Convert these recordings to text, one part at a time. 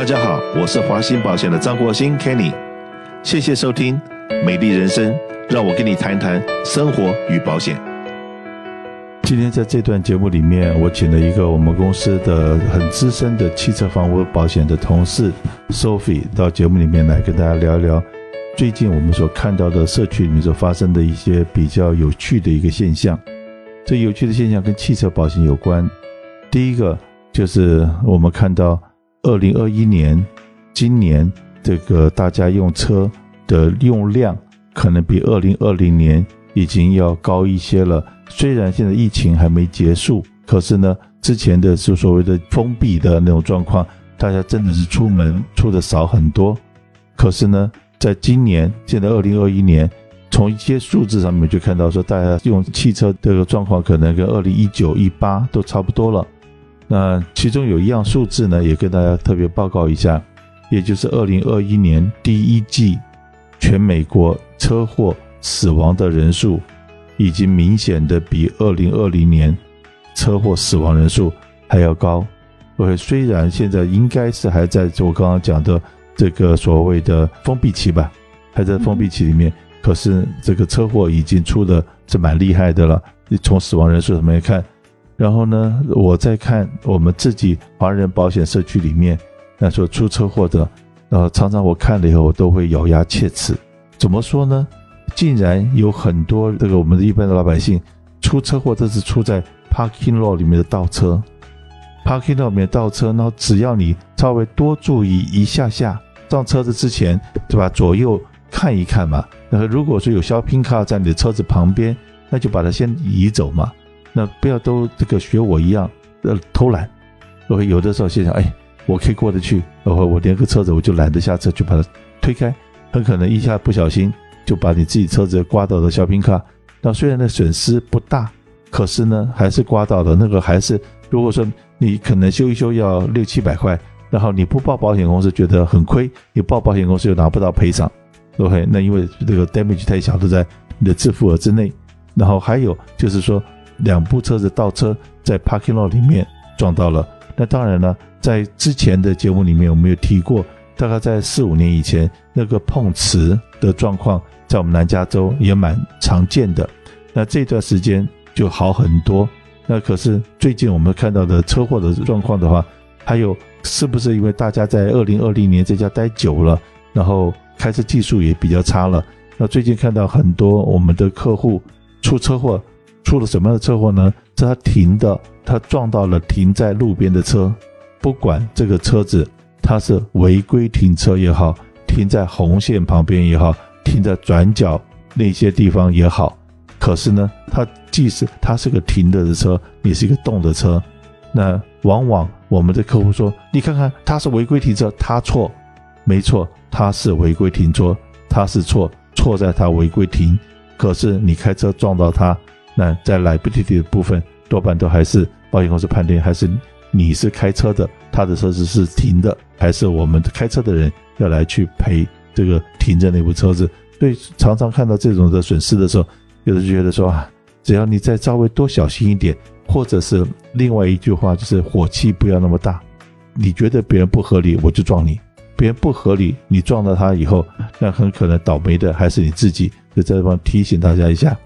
大家好，我是华兴保险的张国兴 Kenny，谢谢收听《美丽人生》，让我跟你谈谈生活与保险。今天在这段节目里面，我请了一个我们公司的很资深的汽车房屋保险的同事 Sophie 到节目里面来跟大家聊一聊最近我们所看到的社区里面所发生的一些比较有趣的一个现象。这有趣的现象跟汽车保险有关。第一个就是我们看到。二零二一年，今年这个大家用车的用量可能比二零二零年已经要高一些了。虽然现在疫情还没结束，可是呢，之前的是所谓的封闭的那种状况，大家真的是出门出的少很多。可是呢，在今年，现在二零二一年，从一些数字上面就看到说，大家用汽车这个状况可能跟二零一九、一八都差不多了。那其中有一样数字呢，也跟大家特别报告一下，也就是二零二一年第一季全美国车祸死亡的人数，已经明显的比二零二零年车祸死亡人数还要高。OK，虽然现在应该是还在我刚刚讲的这个所谓的封闭期吧，还在封闭期里面，可是这个车祸已经出的是蛮厉害的了。你从死亡人数上面看。然后呢，我再看我们自己华人保险社区里面，那说出车祸的，呃，常常我看了以后，我都会咬牙切齿。怎么说呢？竟然有很多这个我们的一般的老百姓出车祸，都是出在 parking lot 里面的倒车，parking lot 里面倒车，然后只要你稍微多注意一下下，上车子之前，对吧？左右看一看嘛。然后如果说有 shopping car 在你的车子旁边，那就把它先移走嘛。那不要都这个学我一样，呃，偷懒。，OK，有的时候心想，哎，我可以过得去，然后我连个车子我就懒得下车，就把它推开，很可能一下不小心就把你自己车子刮到了小平卡。那虽然那损失不大，可是呢，还是刮到了那个，还是如果说你可能修一修要六七百块，然后你不报保险公司觉得很亏，你报保险公司又拿不到赔偿，OK？那因为这个 damage 太小，都在你的自付额之内。然后还有就是说。两部车子倒车在 parking lot 里面撞到了。那当然了，在之前的节目里面我们有提过，大概在四五年以前，那个碰瓷的状况在我们南加州也蛮常见的。那这段时间就好很多。那可是最近我们看到的车祸的状况的话，还有是不是因为大家在二零二零年在家待久了，然后开车技术也比较差了？那最近看到很多我们的客户出车祸。出了什么样的车祸呢？是他停的，他撞到了停在路边的车，不管这个车子他是违规停车也好，停在红线旁边也好，停在转角那些地方也好，可是呢，他即使他是个停的的车，也是一个动的车，那往往我们的客户说，你看看他是违规停车，他错，没错，他是违规停车，他是错，错在他违规停，可是你开车撞到他。那在 liability 的部分，多半都还是保险公司判定，还是你是开车的，他的车子是停的，还是我们开车的人要来去赔这个停着那部车子？所以常常看到这种的损失的时候，有的就觉得说啊，只要你再稍微多小心一点，或者是另外一句话就是火气不要那么大。你觉得别人不合理，我就撞你；别人不合理，你撞到他以后，那很可能倒霉的还是你自己。在这方提醒大家一下。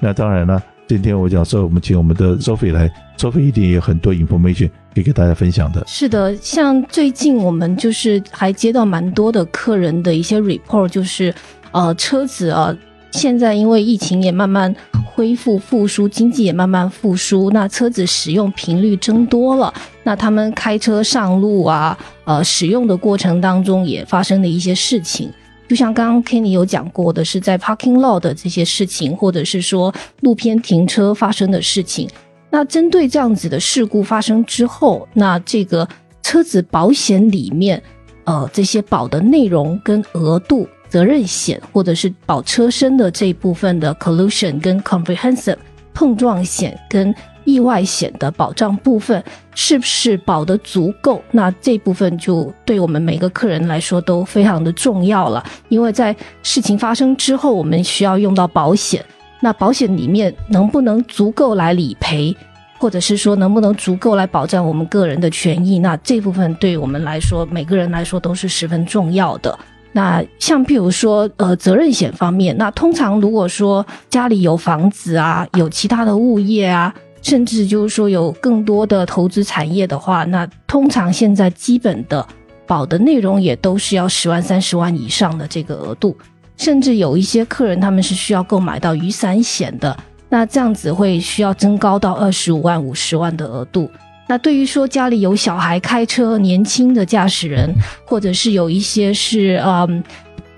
那当然了。今天我讲说，我们请我们的 Sophie 来，Sophie 一定也有很多 information 可以给大家分享的。是的，像最近我们就是还接到蛮多的客人的一些 report，就是呃车子啊，现在因为疫情也慢慢恢复复苏，经济也慢慢复苏，那车子使用频率增多了，那他们开车上路啊，呃使用的过程当中也发生了一些事情。就像刚刚 Kenny 有讲过的，是在 parking lot 的这些事情，或者是说路边停车发生的事情。那针对这样子的事故发生之后，那这个车子保险里面，呃，这些保的内容跟额度、责任险，或者是保车身的这一部分的 collision 跟 comprehensive 碰撞险跟。意外险的保障部分是不是保得足够？那这部分就对我们每个客人来说都非常的重要了。因为在事情发生之后，我们需要用到保险。那保险里面能不能足够来理赔？或者是说能不能足够来保障我们个人的权益？那这部分对我们来说，每个人来说都是十分重要的。那像譬如说，呃，责任险方面，那通常如果说家里有房子啊，有其他的物业啊，甚至就是说有更多的投资产业的话，那通常现在基本的保的内容也都是要十万、三十万以上的这个额度，甚至有一些客人他们是需要购买到雨伞险的，那这样子会需要增高到二十五万、五十万的额度。那对于说家里有小孩开车、年轻的驾驶人，或者是有一些是嗯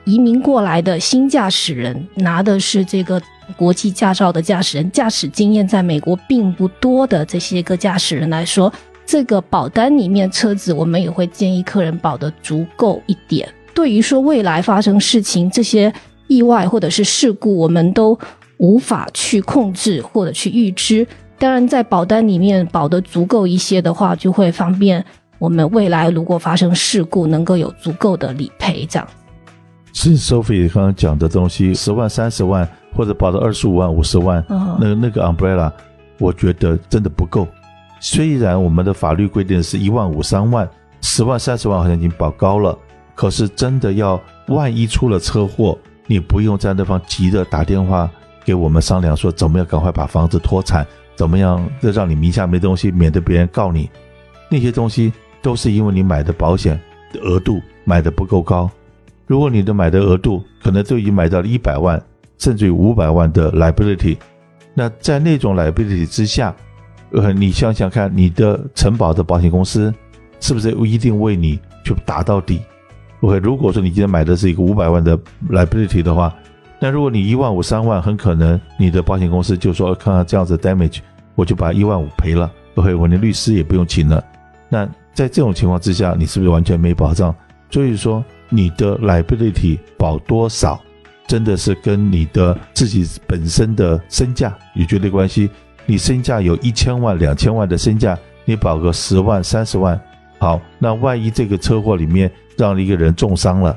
移民过来的新驾驶人，拿的是这个国际驾照的驾驶人，驾驶经验在美国并不多的这些个驾驶人来说，这个保单里面车子我们也会建议客人保得足够一点。对于说未来发生事情，这些意外或者是事故，我们都无法去控制或者去预知。当然，在保单里面保得足够一些的话，就会方便我们未来如果发生事故，能够有足够的理赔。这样。是 Sophie 刚刚讲的东西，十万、三十万，或者保到二十五万、五十万，哦、那那个 umbrella，我觉得真的不够。虽然我们的法律规定是一万五、三万、十万、三十万，好像已经保高了，可是真的要万一出了车祸，你不用在那方急着打电话给我们商量，说怎么样赶快把房子脱产。怎么样？这让你名下没东西，免得别人告你。那些东西都是因为你买的保险的额度买的不够高。如果你的买的额度可能都已经买到了一百万，甚至于五百万的 liability，那在那种 liability 之下，呃，你想想看，你的承保的保险公司是不是一定为你去打到底？OK，如果说你今天买的是一个五百万的 liability 的话。那如果你一万五三万，很可能你的保险公司就说，看看这样子 damage，我就把一万五赔了，OK，我连律师也不用请了。那在这种情况之下，你是不是完全没保障？所以说你的 liability 保多少，真的是跟你的自己本身的身价有绝对关系。你身价有一千万、两千万的身价，你保个十万、三十万，好，那万一这个车祸里面让一个人重伤了。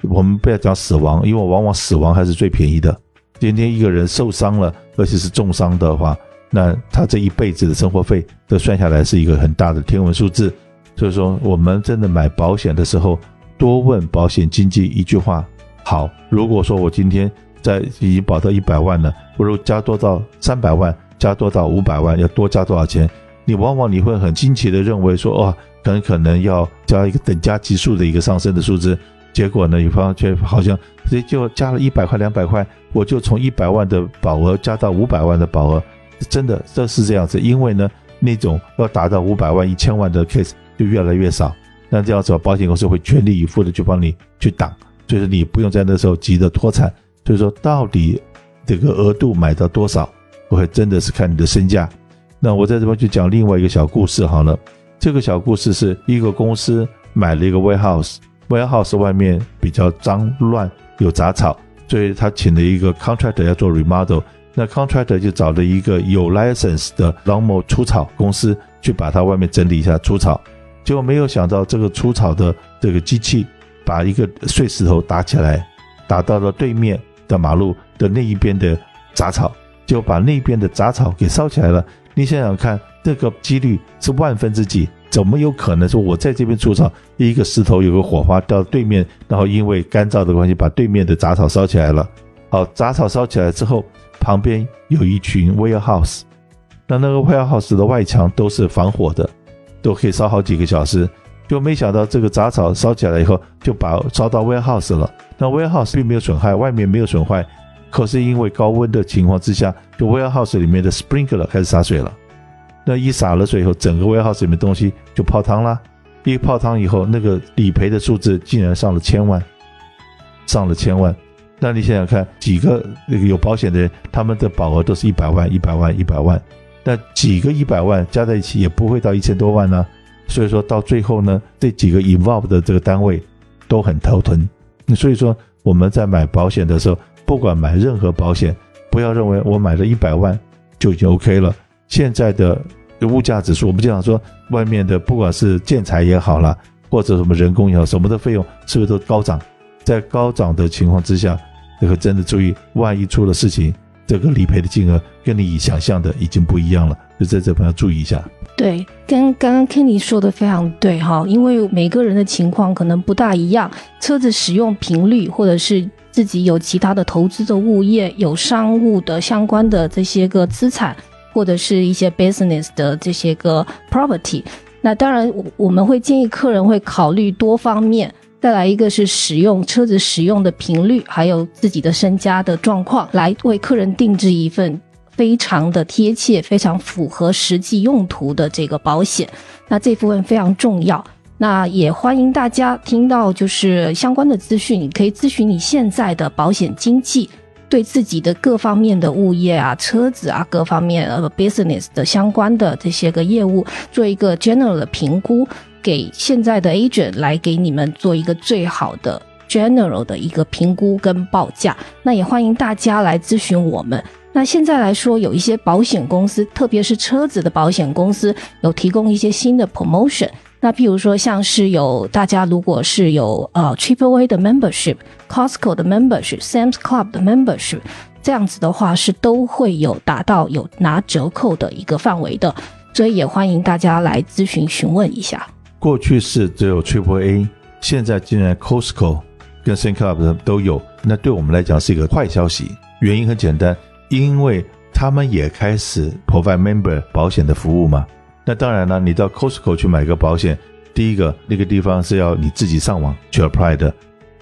我们不要讲死亡，因为往往死亡还是最便宜的。今天一个人受伤了，而且是重伤的话，那他这一辈子的生活费都算下来是一个很大的天文数字。所以说，我们真的买保险的时候，多问保险经纪一句话：好，如果说我今天在已经保到一百万了，不如加多到三百万，加多到五百万，要多加多少钱？你往往你会很惊奇的认为说，哦，很可能要加一个等价级数的一个上升的数字。结果呢，你方却好像直接就加了一百块、两百块，我就从一百万的保额加到五百万的保额，真的这是这样子。因为呢，那种要达到五百万、一千万的 case 就越来越少，那这样子，保险公司会全力以赴的去帮你去挡，所以说你不用在那时候急着脱产。所以说，到底这个额度买到多少，我会真的是看你的身价。那我在这边就讲另外一个小故事好了。这个小故事是一个公司买了一个 warehouse。warehouse 外面比较脏乱，有杂草，所以他请了一个 contractor 要做 remodel。那 contractor 就找了一个有 license 的 lawnmower 除草公司去把它外面整理一下除草。结果没有想到，这个除草的这个机器把一个碎石头打起来，打到了对面的马路的那一边的杂草，就把那边的杂草给烧起来了。你想想看，这个几率是万分之几？怎么有可能说我在这边除草，一个石头有个火花到对面，然后因为干燥的关系把对面的杂草烧起来了。好，杂草烧起来之后，旁边有一群 warehouse，那那个 warehouse 的外墙都是防火的，都可以烧好几个小时。就没想到这个杂草烧起来以后，就把烧到 warehouse 了。那 warehouse 并没有损害，外面没有损坏，可是因为高温的情况之下，就 warehouse 里面的 sprinkler 开始洒水了。那一洒了水以后，整个 warehouse 里面东西就泡汤了。一泡汤以后，那个理赔的数字竟然上了千万，上了千万。那你想想看，几个那个有保险的人，他们的保额都是一百万、一百万、一百万。那几个一百万加在一起也不会到一千多万呢。所以说到最后呢，这几个 involve 的这个单位都很头疼。所以说我们在买保险的时候，不管买任何保险，不要认为我买了一百万就已经 OK 了。现在的物价指数，我们经常说，外面的不管是建材也好啦，或者什么人工也好，什么的费用是不是都高涨？在高涨的情况之下，这个真的注意，万一出了事情，这个理赔的金额跟你想象的已经不一样了，就在这边要注意一下。对，跟刚刚 Kenny 说的非常对哈，因为每个人的情况可能不大一样，车子使用频率，或者是自己有其他的投资的物业、有商务的相关的这些个资产，或者是一些 business 的这些个 property，那当然我我们会建议客人会考虑多方面。再来一个是使用车子使用的频率，还有自己的身家的状况，来为客人定制一份非常的贴切、非常符合实际用途的这个保险。那这部分非常重要。那也欢迎大家听到就是相关的资讯，你可以咨询你现在的保险经纪，对自己的各方面的物业啊、车子啊各方面呃 business 的相关的这些个业务做一个 general 的评估。给现在的 agent 来给你们做一个最好的 general 的一个评估跟报价，那也欢迎大家来咨询我们。那现在来说，有一些保险公司，特别是车子的保险公司，有提供一些新的 promotion。那譬如说，像是有大家如果是有呃 Triple A 的 membership、Costco 的 membership、Sam's Club 的 membership，这样子的话是都会有达到有拿折扣的一个范围的，所以也欢迎大家来咨询询问一下。过去是只有 Triple A，现在竟然 Costco 跟 Sam's Club 都有，那对我们来讲是一个坏消息。原因很简单，因为他们也开始 provide member 保险的服务嘛。那当然了，你到 Costco 去买个保险，第一个那个地方是要你自己上网去 apply 的，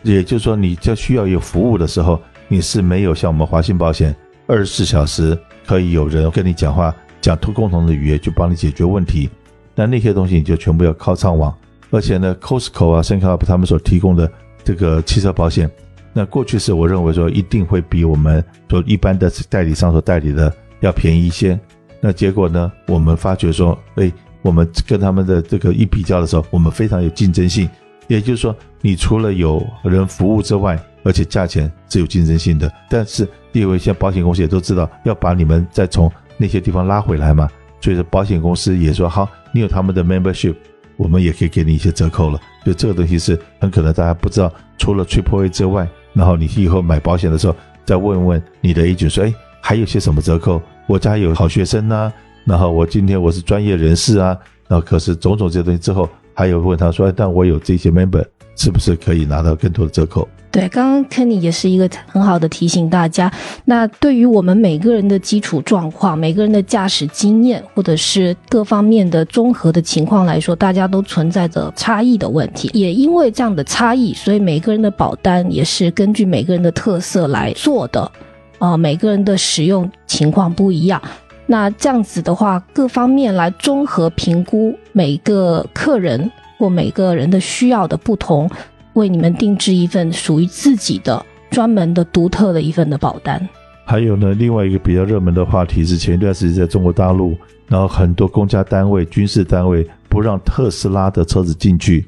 也就是说，你就需要有服务的时候，你是没有像我们华信保险二十四小时可以有人跟你讲话，讲出共同的语言去帮你解决问题。那那些东西你就全部要靠上网，而且呢，Costco 啊、Sam's Club 他们所提供的这个汽车保险，那过去是我认为说一定会比我们说一般的代理商所代理的要便宜一些。那结果呢，我们发觉说，哎，我们跟他们的这个一比较的时候，我们非常有竞争性。也就是说，你除了有人服务之外，而且价钱是有竞争性的。但是因为像保险公司也都知道要把你们再从那些地方拉回来嘛，所以说保险公司也说好。你有他们的 membership，我们也可以给你一些折扣了。就这个东西是很可能大家不知道，除了 Triple A 之外，然后你以后买保险的时候再问问你的 agent 说，哎，还有些什么折扣？我家有好学生呐，然后我今天我是专业人士啊，然后可是种种这些东西之后，还有问他说，但我有这些 member，是不是可以拿到更多的折扣？对，刚刚 Kenny 也是一个很好的提醒大家。那对于我们每个人的基础状况、每个人的驾驶经验，或者是各方面的综合的情况来说，大家都存在着差异的问题。也因为这样的差异，所以每个人的保单也是根据每个人的特色来做的。啊、每个人的使用情况不一样。那这样子的话，各方面来综合评估每个客人或每个人的需要的不同。为你们定制一份属于自己的专门的独特的一份的保单。还有呢，另外一个比较热门的话题是前一段时间在中国大陆，然后很多公家单位、军事单位不让特斯拉的车子进去。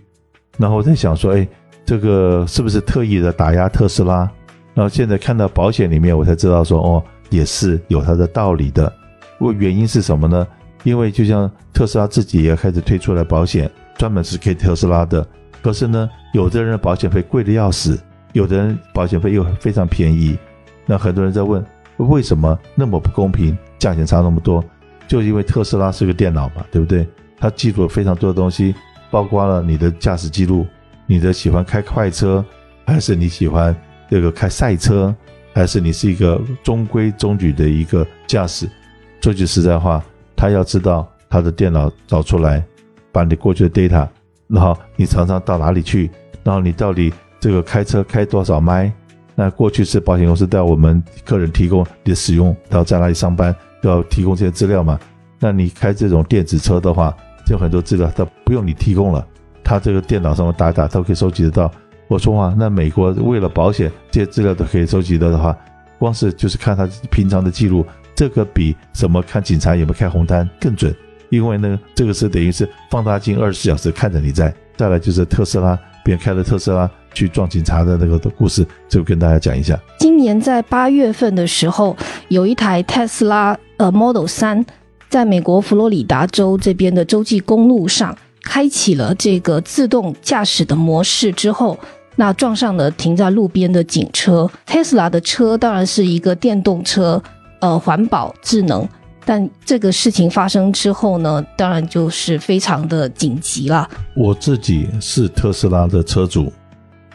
然后我在想说，哎，这个是不是特意的打压特斯拉？然后现在看到保险里面，我才知道说，哦，也是有它的道理的。我原因是什么呢？因为就像特斯拉自己也开始推出了保险，专门是给特斯拉的。可是呢，有的人保险费贵的要死，有的人保险费又非常便宜。那很多人在问，为什么那么不公平，价钱差那么多？就因为特斯拉是个电脑嘛，对不对？它记录了非常多的东西，包括了你的驾驶记录，你的喜欢开快车，还是你喜欢这个开赛车，还是你是一个中规中矩的一个驾驶？说句实在话，他要知道他的电脑找出来，把你过去的 data。然后你常常到哪里去？然后你到底这个开车开多少迈？那过去是保险公司带我们客人提供你的使用，然后在哪里上班都要提供这些资料嘛？那你开这种电子车的话，就很多资料都不用你提供了，它这个电脑上面打一打都可以收集得到。我说话，那美国为了保险，这些资料都可以收集到的话，光是就是看他平常的记录，这个比什么看警察有没有开红单更准。因为呢，这个是等于是放大镜二十四小时看着你在。再来就是特斯拉，别开了特斯拉去撞警察的那个的故事，就跟大家讲一下。今年在八月份的时候，有一台特斯拉呃 Model 3，在美国佛罗里达州这边的洲际公路上开启了这个自动驾驶的模式之后，那撞上了停在路边的警车。特斯拉的车当然是一个电动车。呃环保智能。但这个事情发生之后呢，当然就是非常的紧急了。我自己是特斯拉的车主，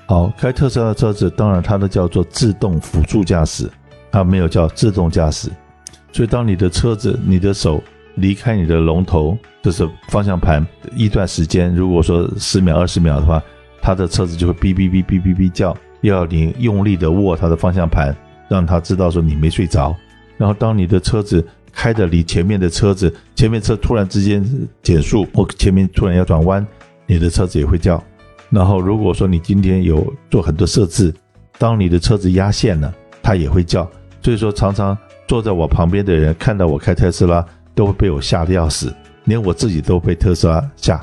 好，开特斯拉的车子，当然它的叫做自动辅助驾驶，它没有叫自动驾驶。所以当你的车子，你的手离开你的龙头，就是方向盘一段时间，如果说十秒、二十秒的话，它的车子就会哔哔哔哔哔哔叫，要你用力的握它的方向盘，让它知道说你没睡着。然后当你的车子开的离前面的车子，前面车突然之间减速，或前面突然要转弯，你的车子也会叫。然后如果说你今天有做很多设置，当你的车子压线了，它也会叫。所以说，常常坐在我旁边的人看到我开特斯拉，都会被我吓得要死，连我自己都被特斯拉吓。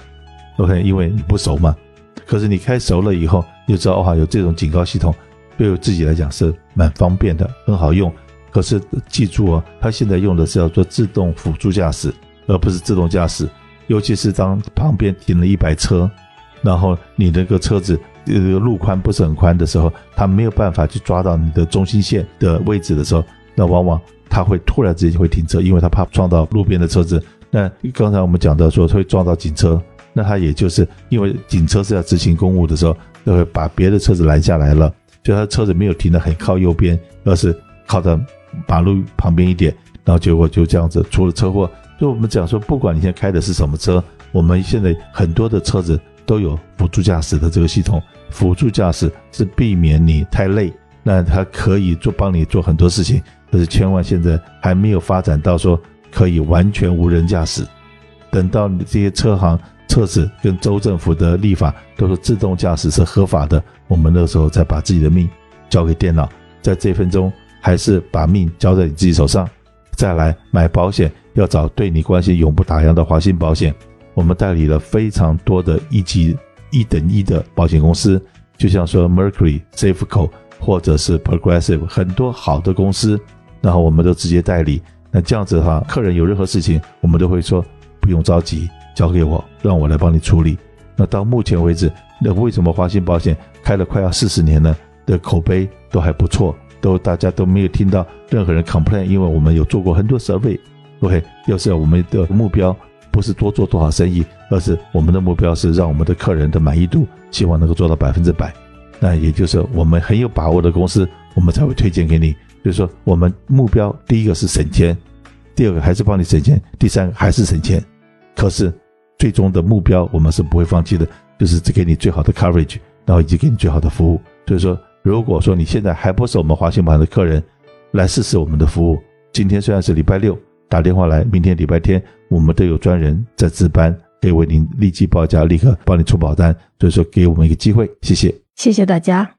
OK，因为你不熟嘛。可是你开熟了以后，你就知道哇，有这种警告系统，对我自己来讲是蛮方便的，很好用。可是记住哦，它现在用的是叫做自动辅助驾驶，而不是自动驾驶。尤其是当旁边停了一排车，然后你那个车子这个路宽不是很宽的时候，它没有办法去抓到你的中心线的位置的时候，那往往它会突然之间会停车，因为它怕撞到路边的车子。那刚才我们讲到说会撞到警车，那它也就是因为警车是要执行公务的时候，就会把别的车子拦下来了，就它车子没有停得很靠右边，而是靠的。马路旁边一点，然后结果就这样子出了车祸。就我们讲说，不管你现在开的是什么车，我们现在很多的车子都有辅助驾驶的这个系统。辅助驾驶是避免你太累，那它可以做帮你做很多事情。但是千万现在还没有发展到说可以完全无人驾驶。等到你这些车行、车子跟州政府的立法都是自动驾驶是合法的，我们那时候再把自己的命交给电脑，在这分钟。还是把命交在你自己手上，再来买保险要找对你关系永不打烊的华信保险。我们代理了非常多的一级一等一的保险公司，就像说 Mercury、Safeco 或者是 Progressive 很多好的公司，然后我们都直接代理。那这样子的话，客人有任何事情，我们都会说不用着急，交给我，让我来帮你处理。那到目前为止，那为什么华信保险开了快要四十年呢的口碑都还不错？都大家都没有听到任何人 complain，因为我们有做过很多 survey，OK，要是我们的目标不是多做多少生意，而是我们的目标是让我们的客人的满意度希望能够做到百分之百，那也就是我们很有把握的公司，我们才会推荐给你。就是说，我们目标第一个是省钱，第二个还是帮你省钱，第三个还是省钱。可是最终的目标我们是不会放弃的，就是只给你最好的 coverage，然后以及给你最好的服务。所以说。如果说你现在还不是我们华信保的客人，来试试我们的服务。今天虽然是礼拜六，打电话来，明天礼拜天我们都有专人在值班，可以为您立即报价，立刻帮你出保单。所以说，给我们一个机会，谢谢，谢谢大家。